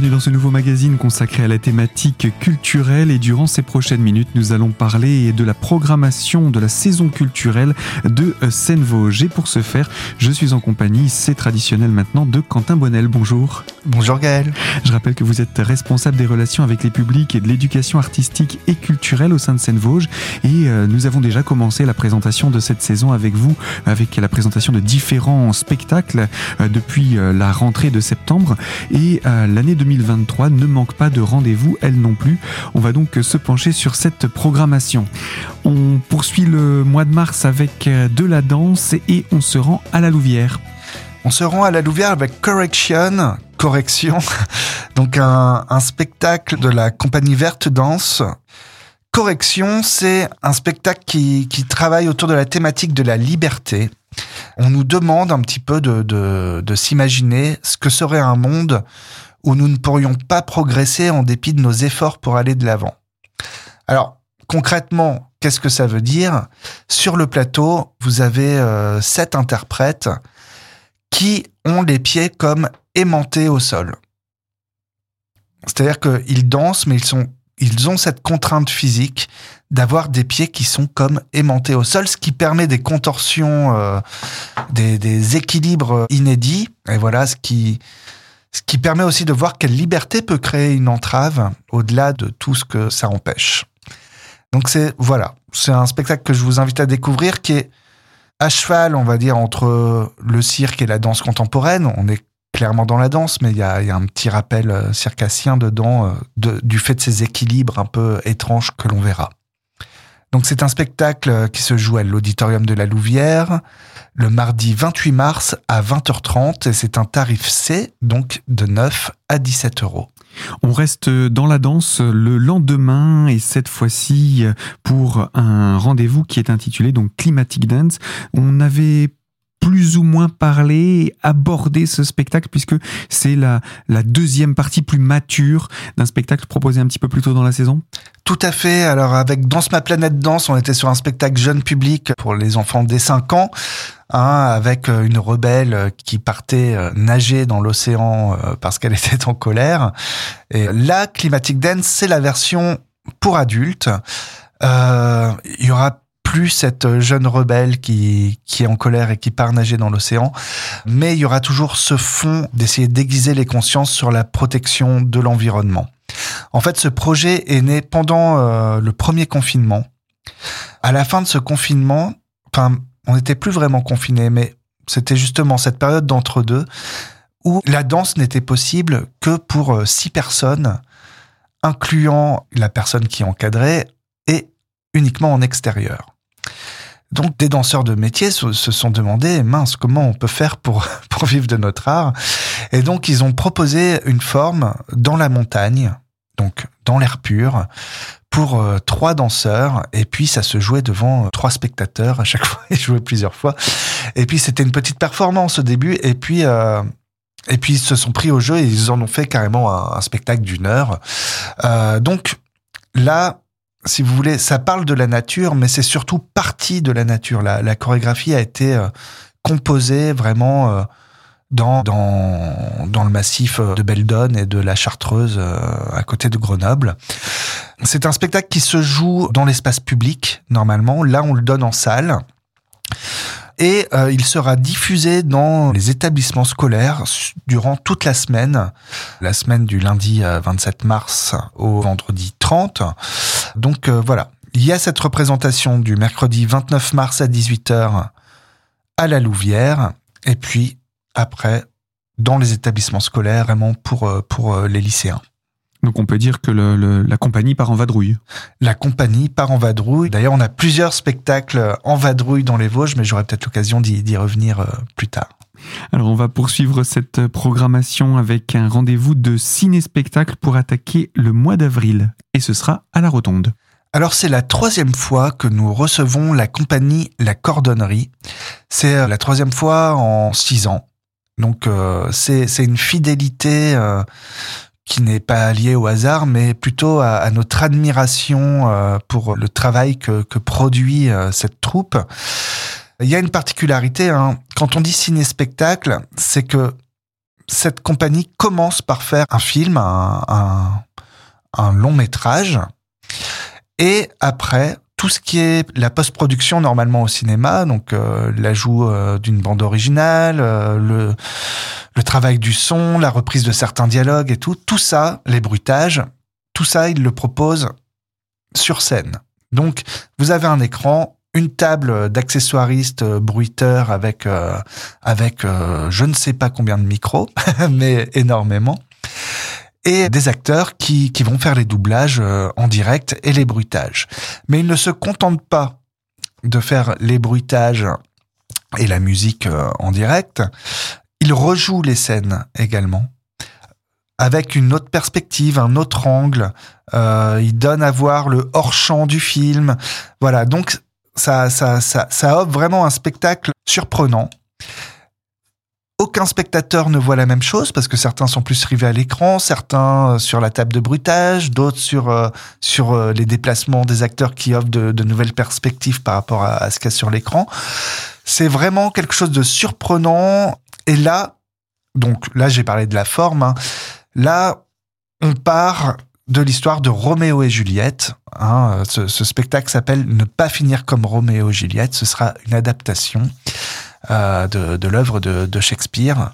Bienvenue dans ce nouveau magazine consacré à la thématique culturelle et durant ces prochaines minutes, nous allons parler de la programmation de la saison culturelle de Seine-Vosges. Et pour ce faire, je suis en compagnie, c'est traditionnel maintenant, de Quentin Bonnel. Bonjour. Bonjour Gaël. Je rappelle que vous êtes responsable des relations avec les publics et de l'éducation artistique et culturelle au sein de Seine-Vosges. Et euh, nous avons déjà commencé la présentation de cette saison avec vous, avec la présentation de différents spectacles euh, depuis euh, la rentrée de septembre. Et l'année 2023 ne manque pas de rendez-vous, elle non plus. On va donc se pencher sur cette programmation. On poursuit le mois de mars avec euh, de la danse et on se rend à la Louvière. On se rend à la Louvière avec Correction, correction, donc un, spectacle de la compagnie Verte Danse. Correction, c'est un spectacle qui, travaille autour de la thématique de la liberté. On nous demande un petit peu de s'imaginer ce que serait un monde où nous ne pourrions pas progresser en dépit de nos efforts pour aller de l'avant. Alors, concrètement, qu'est-ce que ça veut dire? Sur le plateau, vous avez euh, sept interprètes qui ont les pieds comme aimantés au sol. C'est-à-dire qu'ils dansent, mais ils, sont, ils ont cette contrainte physique d'avoir des pieds qui sont comme aimantés au sol, ce qui permet des contorsions, euh, des, des, équilibres inédits. Et voilà ce qui, ce qui permet aussi de voir quelle liberté peut créer une entrave au-delà de tout ce que ça empêche. Donc c'est voilà, c'est un spectacle que je vous invite à découvrir qui est à cheval, on va dire, entre le cirque et la danse contemporaine. On est clairement dans la danse, mais il y a, un petit rappel euh, circassien dedans euh, du fait de ces équilibres un peu étranges que l'on verra. Donc c'est un spectacle qui se joue à l'auditorium de la Louvière le mardi 28 mars à 20h30 et c'est un tarif C, donc de 9 à 17 euros. On reste dans la danse le lendemain et cette fois-ci pour un rendez-vous qui est intitulé donc Climatic Dance. On avait plus ou moins parler, aborder ce spectacle, puisque c'est la, la deuxième partie plus mature d'un spectacle proposé un petit peu plus tôt dans la saison Tout à fait. Alors avec Danse ma planète danse, on était sur un spectacle jeune public pour les enfants dès 5 ans. Hein, avec euh, une rebelle qui partait euh, nager dans l'océan euh, parce qu'elle était en colère. Et la Climatic Dance, c'est la version pour adultes. Euh, il y aura plus cette jeune rebelle qui, qui est en colère et qui part nager dans l'océan. Mais il y aura toujours ce fond d'essayer d'aiguiser les consciences sur la protection de l'environnement. En fait, ce projet est né pendant euh, le premier confinement. À la fin de ce confinement, enfin, on n'était plus vraiment confiné, mais c'était justement cette période d'entre-deux où la danse n'était possible que pour euh, six personnes, incluant la personne qui encadrait et uniquement en extérieur. Donc des danseurs de métier se, sont demandé, mince, comment on peut faire pour, pour vivre de notre art? Et donc ils ont proposé une forme dans la montagne, donc dans l'air pur, pour euh, trois danseurs. Et puis ça se jouait devant euh, trois spectateurs à chaque fois. Ils jouaient plusieurs fois. Et puis c'était une petite performance au début. Et puis euh, et puis ils se sont pris au jeu et ils en ont fait carrément un, un spectacle d'une heure. donc là, si vous voulez, ça parle de la nature, mais c'est surtout partie de la nature. La, chorégraphie a été euh, composée vraiment euh, dans, dans, dans le massif euh, de Beldon et de la Chartreuse à côté de Grenoble. C'est un spectacle qui se joue dans l'espace public, normalement. Là, on le donne en salle et euh, il sera diffusé dans les établissements scolaires durant toute la semaine, la semaine du lundi 27 mars au vendredi 30. Donc euh, voilà, il y a cette représentation du mercredi 29 mars à 18h à la Louvière, et puis après dans les établissements scolaires, vraiment pour, euh, pour les lycéens. Donc on peut dire que le, la compagnie part en vadrouille. La compagnie part en vadrouille. D'ailleurs, on a plusieurs spectacles en vadrouille dans les Vosges, mais j'aurai peut-être l'occasion d'y revenir euh, plus tard. Alors on va poursuivre cette programmation avec un rendez-vous de ciné-spectacle pour attaquer le mois d'avril. Et ce sera à la Rotonde. Alors c'est la troisième fois que nous recevons la compagnie La Cordonnerie. C'est euh, la troisième fois en six ans. Donc euh, c'est une fidélité qui n'est pas lié au hasard, mais plutôt à, notre admiration euh, pour le travail que, produit euh, cette troupe. Il y a une particularité, hein. quand on dit ciné-spectacle, c'est que cette compagnie commence par faire un film, un, un long métrage, et après, tout ce qui est la post-production normalement au cinéma, donc euh, l'ajout euh, d'une bande originale, euh, le, le travail du son, la reprise de certains dialogues et tout, tout ça, les bruitages, tout ça, il le propose sur scène. Donc, vous avez un écran, une table d'accessoiristes bruiteurs avec avec je ne sais pas combien de micros, mais énormément et des acteurs qui, vont faire les doublages euh, en direct et les bruitages. Mais ils ne se contentent pas de faire les bruitages et la musique euh, en direct, ils rejouent les scènes également avec une autre perspective, un autre angle. Euh, ils donnent à voir le hors-champ du film. Voilà, donc ça offre vraiment un spectacle surprenant aucun spectateur ne voit la même chose parce que certains sont plus rivés à l'écran, certains euh, sur la table de bruitage, d'autres sur euh, sur euh, les déplacements des acteurs qui offrent de, nouvelles perspectives par rapport à, ce qu'il y a sur l'écran. C'est vraiment quelque chose de surprenant. Et là, donc là j'ai parlé de la forme. Hein. Là, on part de l'histoire de Roméo et Juliette. Hein. Ce, ce spectacle s'appelle Ne pas finir comme Roméo et Juliette. Ce sera une adaptation. Euh, de, de l'œuvre de, de, Shakespeare.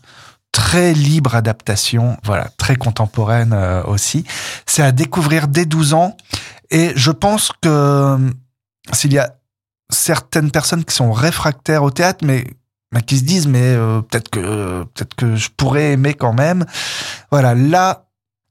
Très libre adaptation, voilà, très contemporaine euh, aussi. C'est à découvrir dès 12 ans. Et je pense que euh, s'il y a certaines personnes qui sont réfractaires au théâtre, mais, qui se disent mais peut-être que peut-être que je pourrais aimer quand même. Voilà, là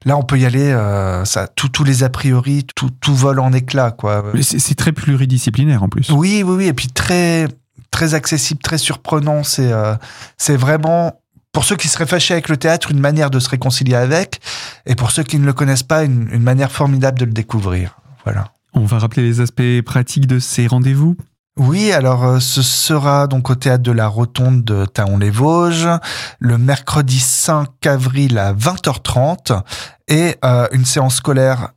Là, on peut y aller, euh, ça, tous les a priori, tout, tout vole en éclats, quoi. C'est très pluridisciplinaire en plus. Oui, oui, oui, et puis très, très accessible, très surprenant. C'est euh, c'est vraiment pour ceux qui seraient fâchés avec le théâtre, une manière de se réconcilier avec, et pour ceux qui ne le connaissent pas, une, une manière formidable de le découvrir. Voilà. On va rappeler les aspects pratiques de ces rendez-vous. Oui, alors euh, ce sera donc au théâtre de la Rotonde de Taon-les-Vosges le mercredi 5 avril à 20h30 et euh, une séance scolaire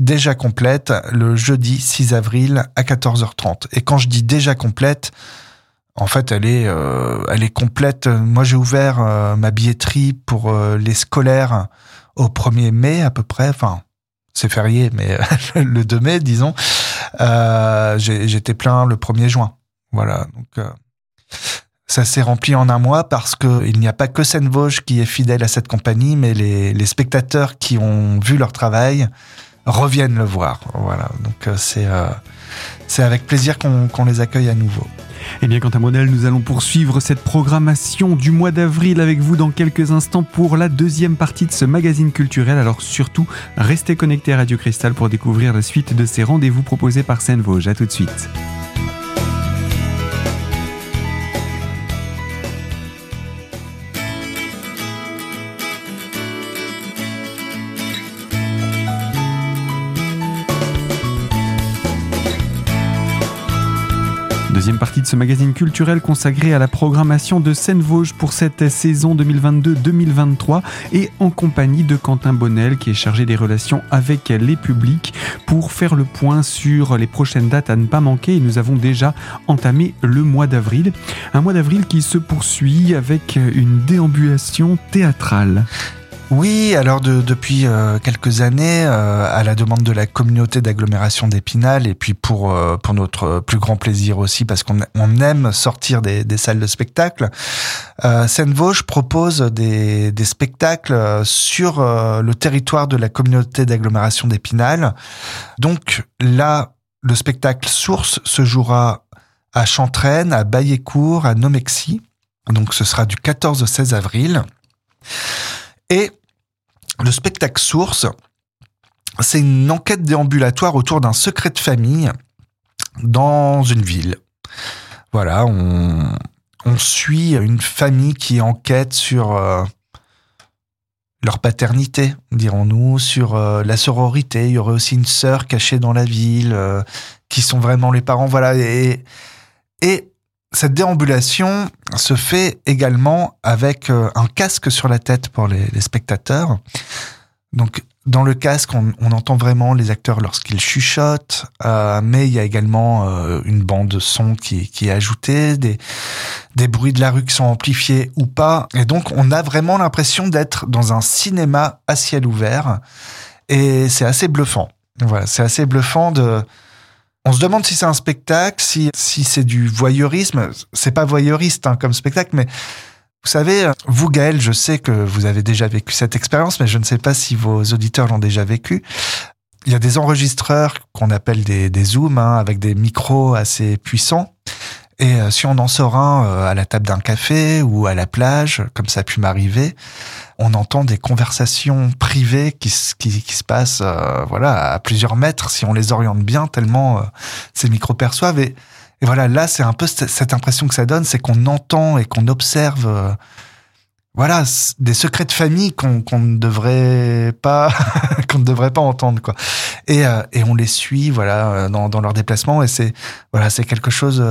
déjà complète le jeudi 6 avril à 14h30. Et quand je dis déjà complète, en fait, elle est, euh, elle est complète. Moi, j'ai ouvert euh, ma billetterie pour euh, les scolaires au 1er mai à peu près. Enfin, c'est férié, mais le 2 mai, disons. J'étais plein le 1er juin. Voilà. Donc, ça s'est rempli en un mois parce que il n'y a pas que Seine-Vosges qui est fidèle à cette compagnie, mais les, les spectateurs qui ont vu leur travail reviennent le voir. Voilà, donc euh, c'est euh, c'est avec plaisir qu'on les accueille à nouveau. Eh bien, quant à Modèle, nous allons poursuivre cette programmation du mois d'avril avec vous dans quelques instants pour la deuxième partie de ce magazine culturel. Alors surtout, restez connectés à Radio Cristal pour découvrir la suite de ces rendez-vous proposés par Seine-Vosges. À tout de suite. Deuxième partie de ce magazine culturel consacré à la programmation de Seine-Vosges pour cette saison 2022-2023 et en compagnie de Quentin Bonnel qui est chargé des relations avec les publics pour faire le point sur les prochaines dates à ne pas manquer. Et nous avons déjà entamé le mois d'avril. Un mois d'avril qui se poursuit avec une déambulation théâtrale. Oui, alors depuis euh, quelques années, euh, à la demande de la communauté d'agglomération d'Épinal, et puis pour euh, pour notre plus grand plaisir aussi, parce qu'on on aime sortir des, des, salles de spectacle, Seine-Vosges propose des, des spectacles sur le territoire de la communauté d'agglomération d'Épinal. Donc là, le spectacle Source se jouera à Chantraine, à Baillécourt, à Nomexy. Donc ce sera du 14 au 16 avril. Et le spectacle Source, c'est une enquête déambulatoire autour d'un secret de famille dans une ville. Voilà, on, suit une famille qui enquête sur euh, leur paternité, dirons-nous, sur euh, la sororité. Il y aurait aussi une sœur cachée dans la ville, euh, qui sont vraiment les parents. Voilà, et, et cette déambulation se fait également avec euh, un casque sur la tête pour les, spectateurs. Donc, dans le casque, on, entend vraiment les acteurs lorsqu'ils chuchotent, euh, mais il y a également euh, une bande de son qui, qui est ajoutée, des, des bruits de la rue qui sont amplifiés ou pas. Et donc, on a vraiment l'impression d'être dans un cinéma à ciel ouvert. Et c'est assez bluffant. Voilà, c'est assez bluffant de... On se demande si c'est un spectacle, si, si c'est du voyeurisme. C'est pas voyeuriste hein, comme spectacle, mais vous savez, vous Gaël, je sais que vous avez déjà vécu cette expérience, mais je ne sais pas si vos auditeurs l'ont déjà vécu. Il y a des enregistreurs qu'on appelle des, zooms, hein, avec des micros assez puissants. Et euh, si on en sort un euh, à la table d'un café ou à la plage, comme ça a pu m'arriver, on entend des conversations privées qui, qui, qui se passent euh, voilà à plusieurs mètres si on les oriente bien, tellement ces micros perçoivent. Et voilà, là, c'est un peu cette impression que ça donne, c'est qu'on entend et qu'on observe, euh, voilà, des secrets de famille qu'on ne devrait pas, qu'on ne devrait pas entendre, quoi. Et, euh, et on les suit, voilà, euh, dans, dans leur déplacement, et c'est, voilà, c'est quelque chose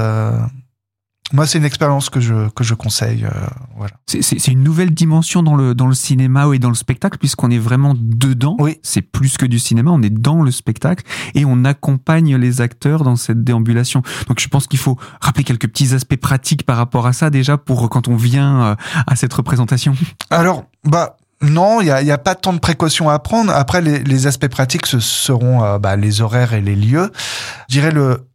moi, c'est une expérience que je, que je conseille. Euh, voilà. C'est une nouvelle dimension dans le, dans le cinéma et dans le spectacle, puisqu'on est vraiment dedans. Oui. C'est plus que du cinéma, on est dans le spectacle et on accompagne les acteurs dans cette déambulation. Donc, je pense qu'il faut rappeler quelques petits aspects pratiques par rapport à ça, déjà, pour quand on vient euh, à cette représentation. Alors, bah, non, il n'y a, y a, pas tant de précautions à prendre. Après, les, les aspects pratiques, ce seront euh, bah, les horaires et les lieux. Je dirais le,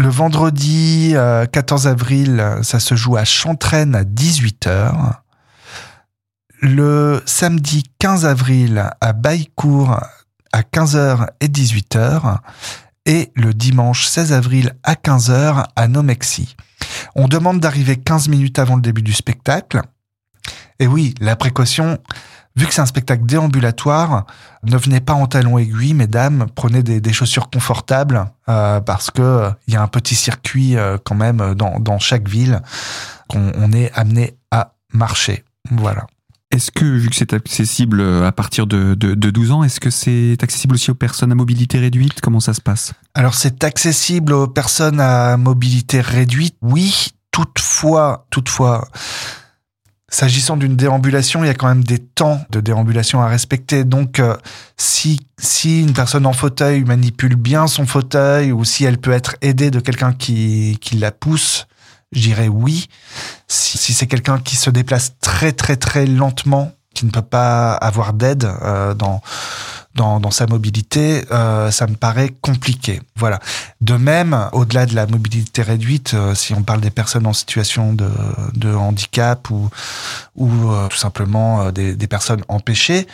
le vendredi 14 euh, avril, ça se joue à Chantraine à 18h. Le samedi 15 avril à Baillecourt à 15h et 18h. Et le dimanche 16 avril à 15h à Nomexi. On demande d'arriver 15 minutes avant le début du spectacle. Et oui, la précaution, vu que c'est un spectacle déambulatoire, ne venez pas en talons aiguilles, mesdames, prenez des, chaussures confortables euh, parce que euh, il y a un petit circuit euh, quand même dans, chaque ville qu'on on est amené à marcher. Voilà. Est-ce que, vu que c'est accessible à partir de, de, de 12 ans, est-ce que c'est accessible aussi aux personnes à mobilité réduite? Comment ça se passe? Alors, c'est accessible aux personnes à mobilité réduite, oui. Toutefois, toutefois, S'agissant d'une déambulation, il y a quand même des temps de déambulation à respecter. Donc, euh, si, si une personne en fauteuil manipule bien son fauteuil ou si elle peut être aidée de quelqu'un qui, qui la pousse, je dirais oui. Si, si c'est quelqu'un qui se déplace très très très lentement, qui ne peut pas avoir d'aide euh, dans dans, dans sa mobilité, euh, ça me paraît compliqué. Voilà. De même, au-delà de la mobilité réduite, euh, si on parle des personnes en situation de, de handicap ou, ou euh, tout simplement des, des personnes empêchées,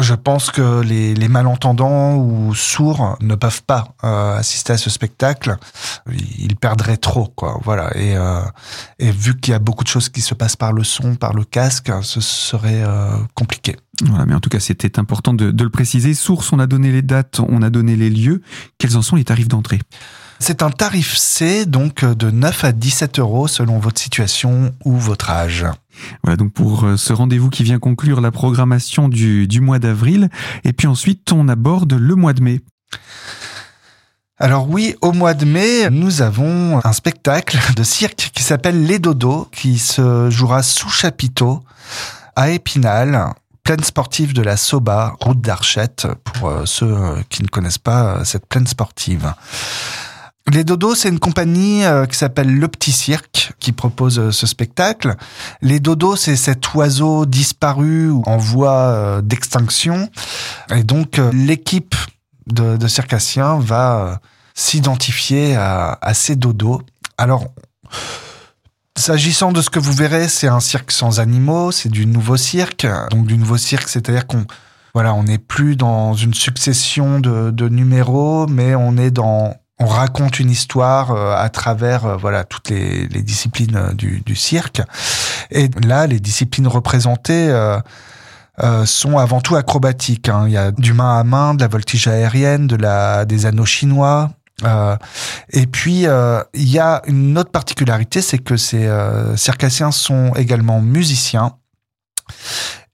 je pense que les, les, malentendants ou sourds ne peuvent pas euh, assister à ce spectacle. Ils perdraient trop, quoi. Voilà. Et, euh, et vu qu'il y a beaucoup de choses qui se passent par le son, par le casque, ce serait euh, compliqué. Voilà, mais en tout cas, c'était important de, de, le préciser. Source, on a donné les dates, on a donné les lieux. Quels en sont les tarifs d'entrée? C'est un tarif C, donc de 9 à 17 euros selon votre situation ou votre âge. Voilà donc pour euh, ce rendez-vous qui vient conclure la programmation du, du mois d'avril. Et puis ensuite, on aborde le mois de mai. Alors oui, au mois de mai, nous avons un spectacle de cirque qui s'appelle Les Dodos, qui se jouera sous chapiteau à Épinal, plaine sportive de la Soba, route d'Archette, pour euh, ceux euh, qui ne connaissent pas cette plaine sportive. Les Dodos, c'est une compagnie euh, qui s'appelle Le Petit Cirque qui propose euh, ce spectacle. Les Dodos, c'est cet oiseau disparu ou en voie euh, d'extinction. Et donc, l'équipe de, de circassiens va s'identifier à, à, ces dodos. Alors, s'agissant de ce que vous verrez, c'est un cirque sans animaux, c'est du nouveau cirque. Donc, du nouveau cirque, c'est-à-dire qu'on voilà, on n'est plus dans une succession de, de numéros, mais on est dans on raconte une histoire euh, à travers euh, voilà toutes les, disciplines euh, du, cirque. Et là, les disciplines représentées sont avant tout acrobatiques. Hein. Il y a du main à main, de la voltige aérienne, de la des anneaux chinois. et puis il y a une autre particularité, c'est que ces circassiens sont également musiciens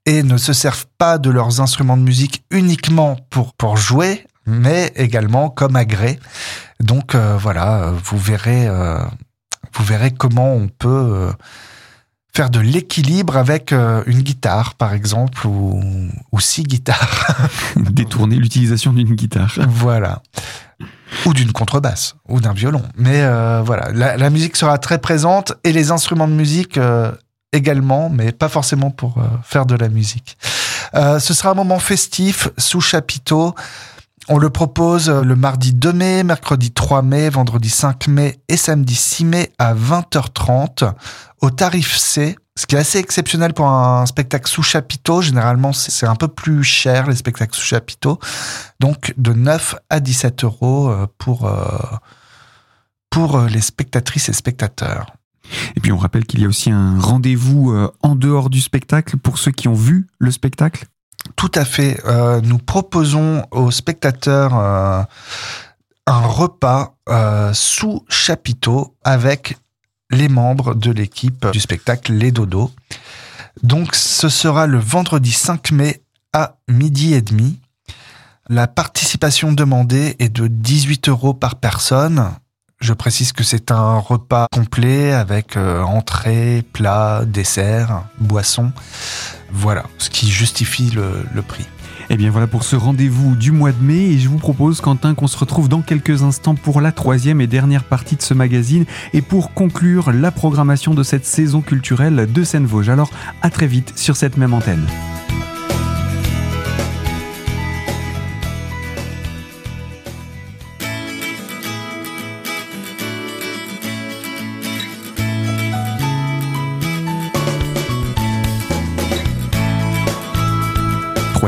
et ne se servent pas de leurs instruments de musique uniquement pour pour jouer, mais également comme agrès. Donc euh, voilà, vous verrez, euh, vous verrez comment on peut euh, faire de l'équilibre avec euh, une guitare, par exemple, ou, ou six guitares. Détourner l'utilisation d'une guitare. voilà. Ou d'une contrebasse, ou d'un violon. Mais euh, voilà, la, la, musique sera très présente et les instruments de musique euh, également, mais pas forcément pour euh, faire de la musique. Euh, ce sera un moment festif sous chapiteau. On le propose le mardi 2 mai, mercredi 3 mai, vendredi 5 mai et samedi 6 mai à 20h30 au tarif C. Ce qui est assez exceptionnel pour un spectacle sous chapiteau. Généralement, c'est un peu plus cher les spectacles sous chapiteau. Donc de 9 à 17 euros euh, pour, pour les spectatrices et spectateurs. Et puis on rappelle qu'il y a aussi un rendez-vous en dehors du spectacle pour ceux qui ont vu le spectacle. Tout à fait. Euh, nous proposons aux spectateurs euh, un repas euh, sous chapiteau avec les membres de l'équipe du spectacle Les Dodos. Donc ce sera le vendredi 5 mai à midi et demi. La participation demandée est de 18 euros par personne. Je précise que c'est un repas complet avec entrée, plat, dessert, boisson. Voilà, ce qui justifie le, prix. Et eh bien voilà pour ce rendez-vous du mois de mai et je vous propose Quentin qu'on se retrouve dans quelques instants pour la troisième et dernière partie de ce magazine et pour conclure la programmation de cette saison culturelle de Seine-Vosges. Alors à très vite sur cette même antenne.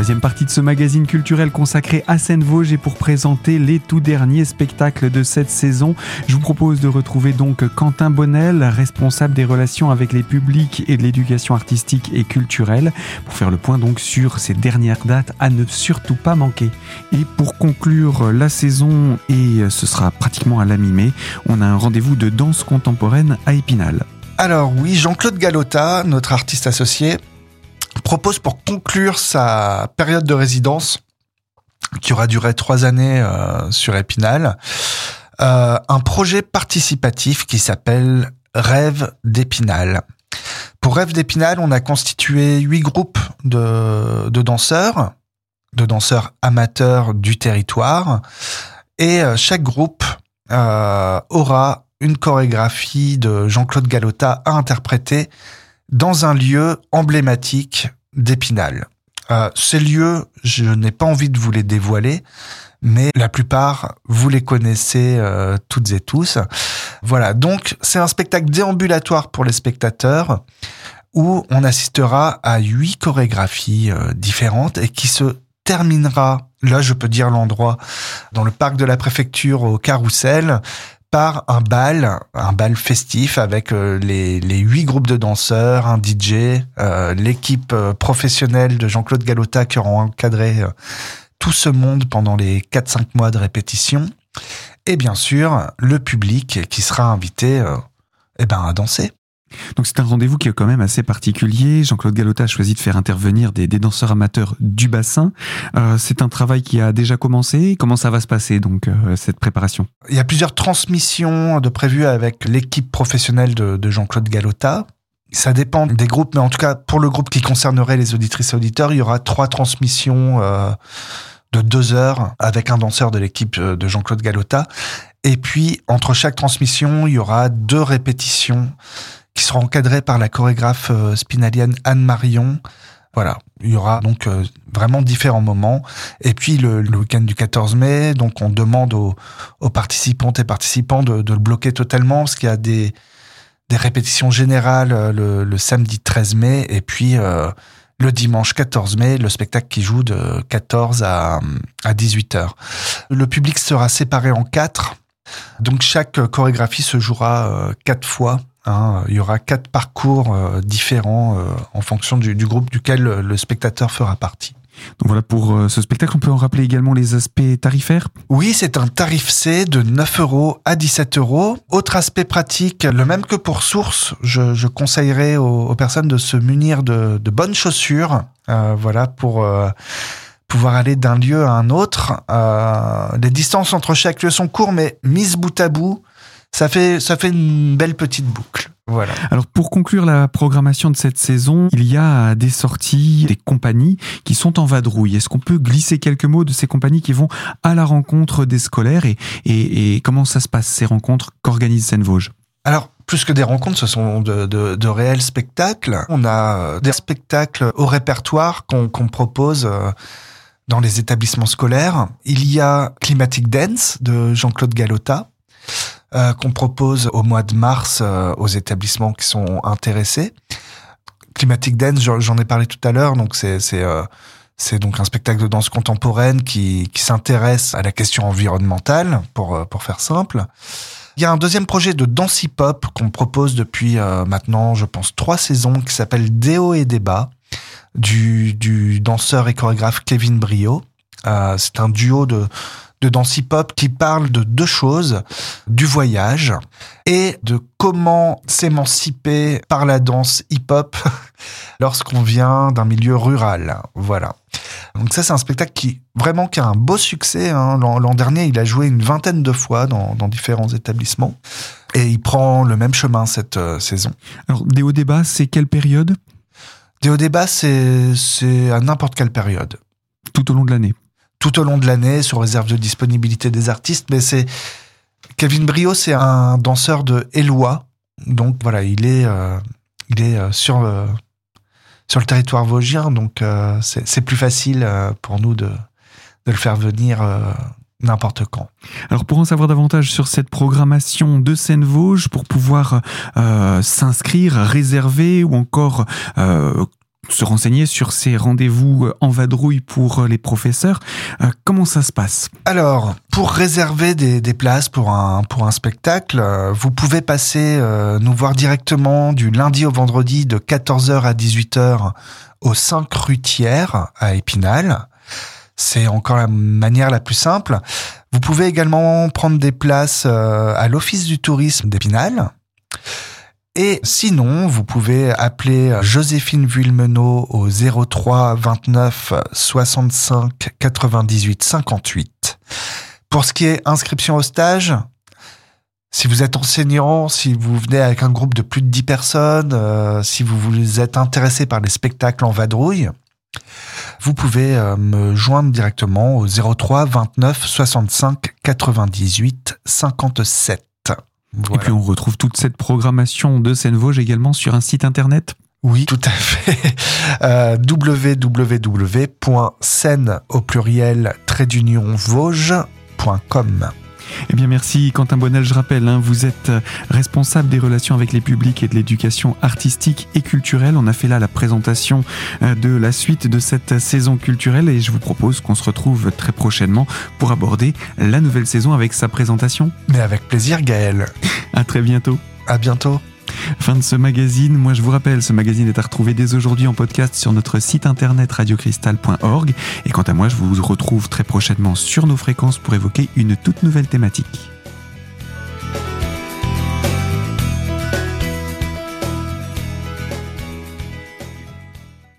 Troisième partie de ce magazine culturel consacré à Seine-Vosges et pour présenter les tout derniers spectacles de cette saison, je vous propose de retrouver donc Quentin Bonnel, responsable des relations avec les publics et de l'éducation artistique et culturelle, pour faire le point donc sur ces dernières dates à ne surtout pas manquer. Et pour conclure la saison, et ce sera pratiquement à la mi-mai, on a un rendez-vous de danse contemporaine à Épinal. Alors oui, Jean-Claude Galota, notre artiste associé, propose pour conclure sa période de résidence, qui aura duré trois années euh, sur Épinal, euh, un projet participatif qui s'appelle Rêve d'Épinal. Pour Rêve d'Épinal, on a constitué huit groupes de, de danseurs, de danseurs amateurs du territoire, et euh, chaque groupe aura une chorégraphie de Jean-Claude Galota à interpréter dans un lieu emblématique d'Épinal. Euh, ces lieux, je n'ai pas envie de vous les dévoiler, mais la plupart, vous les connaissez euh, toutes et tous. Voilà, donc c'est un spectacle déambulatoire pour les spectateurs où on assistera à huit chorégraphies euh, différentes et qui se terminera, là je peux dire l'endroit, dans le parc de la préfecture au Carrousel, un bal, un bal festif avec euh, les, huit groupes de danseurs, un DJ, euh, l'équipe euh, professionnelle de Jean-Claude Galota qui auront encadré euh, tout ce monde pendant les 4-5 mois de répétition. Et bien sûr, le public qui sera invité eh ben, à danser. Donc c'est un rendez-vous qui est quand même assez particulier. Jean-Claude Galota a choisi de faire intervenir des, danseurs amateurs du bassin. Euh, c'est un travail qui a déjà commencé. Comment ça va se passer donc euh, cette préparation? Il y a plusieurs transmissions de prévues avec l'équipe professionnelle de, de Jean-Claude Galota. Ça dépend des groupes, mais en tout cas pour le groupe qui concernerait les auditrices et auditeurs, il y aura trois transmissions euh, de deux heures avec un danseur de l'équipe de Jean-Claude Galota. Et puis entre chaque transmission, il y aura deux répétitions qui sera encadré par la chorégraphe euh, spinalienne Anne Marion. Voilà, il y aura donc euh, vraiment différents moments. Et puis le, week-end du 14 mai, donc on demande aux, participantes et participants de, le bloquer totalement parce qu'il y a des, répétitions générales euh, le, samedi 13 mai et puis le dimanche 14 mai, le spectacle qui joue de 14 à, à 18 heures. Le public sera séparé en quatre. Donc chaque chorégraphie se jouera quatre fois Hein, il y aura quatre parcours euh, différents euh, en fonction du, du, groupe duquel le spectateur fera partie. Donc voilà, pour euh, ce spectacle, on peut en rappeler également les aspects tarifaires? Oui, c'est un tarif C de 9 euros à 17 euros. Autre aspect pratique, le même que pour Source, je, je conseillerais aux, aux, personnes de se munir de, de bonnes chaussures, euh, voilà, pour pouvoir aller d'un lieu à un autre. les distances entre chaque lieu sont courtes, mais mises bout à bout, ça fait, ça fait une belle petite boucle. Voilà. Alors pour conclure la programmation de cette saison, il y a des sorties, des compagnies qui sont en vadrouille. Est-ce qu'on peut glisser quelques mots de ces compagnies qui vont à la rencontre des scolaires et, et, et comment ça se passe ces rencontres qu'organise Seine-Vosges Alors plus que des rencontres, ce sont de, de, de, réels spectacles. On a des spectacles au répertoire qu'on qu'on propose euh, dans les établissements scolaires. Il y a Climatic Dance de Jean-Claude Galota euh, qu'on propose au mois de mars euh, aux établissements qui sont intéressés. Climatic Dance, j'en ai parlé tout à l'heure, donc c'est euh, donc un spectacle de danse contemporaine qui s'intéresse à la question environnementale pour faire simple. Il y a un deuxième projet de danse hip-hop qu'on propose depuis maintenant, je pense, trois saisons, qui s'appelle Déo et Débat, du, du danseur et chorégraphe Kevin Brio. C'est un duo de, de danse hip-hop qui parle de deux choses, du voyage et de comment s'émanciper par la danse hip-hop lorsqu'on vient d'un milieu rural. Voilà. Donc ça, c'est un spectacle qui vraiment qui a un beau succès. Hein. L'an dernier, il a joué une vingtaine de fois dans, dans, différents établissements et il prend le même chemin cette euh, saison. Alors, des hauts débats, c'est quelle période? Des hauts débats, c'est à n'importe quelle période. Tout au long de l'année? Tout au long de l'année sur réserve de disponibilité des artistes. Mais c'est Kevin Brio, c'est un danseur de Eloi. Donc voilà, il est, euh, il est euh, sur, le, sur le territoire vosgien. Donc euh, c'est plus facile pour nous de, de le faire venir n'importe quand. Alors pour en savoir davantage sur cette programmation de Seine-Vosges, pour pouvoir euh, s'inscrire, réserver ou encore euh, se renseigner sur ces rendez-vous en vadrouille pour les professeurs. Euh, comment ça se passe? Alors, pour réserver des, places pour un, spectacle, euh, vous pouvez passer euh, nous voir directement du lundi au vendredi de 14h à 18h au 5 rue à Épinal. C'est encore la manière la plus simple. Vous pouvez également prendre des places à l'Office du tourisme d'Épinal. Et sinon, vous pouvez appeler Joséphine Vuillemenot au 03 29 65 98 58. Pour ce qui est inscription au stage, si vous êtes enseignant, si vous venez avec un groupe de plus de 10 personnes, euh, si vous vous êtes intéressé par les spectacles en vadrouille, vous pouvez euh, me joindre directement au 03 29 65 98 57. Et puis on retrouve toute cette programmation de Seine-Vosges également sur un site internet? Oui, tout à fait. Euh, www.scène au pluriel trait d'union vosges.com. Eh bien merci Quentin Bonnel, je rappelle, hein, vous êtes euh, responsable des relations avec les publics et de l'éducation artistique et culturelle. On a fait là la présentation euh, de la suite de cette saison culturelle et je vous propose qu'on se retrouve très prochainement pour aborder la nouvelle saison avec sa présentation. Mais avec plaisir Gaël. À très bientôt. À bientôt. Fin de ce magazine. Moi, je vous rappelle, ce magazine est à retrouver dès aujourd'hui en podcast sur notre site internet radiocristal.org. Et quant à moi, je vous retrouve très prochainement sur nos fréquences pour évoquer une toute nouvelle thématique.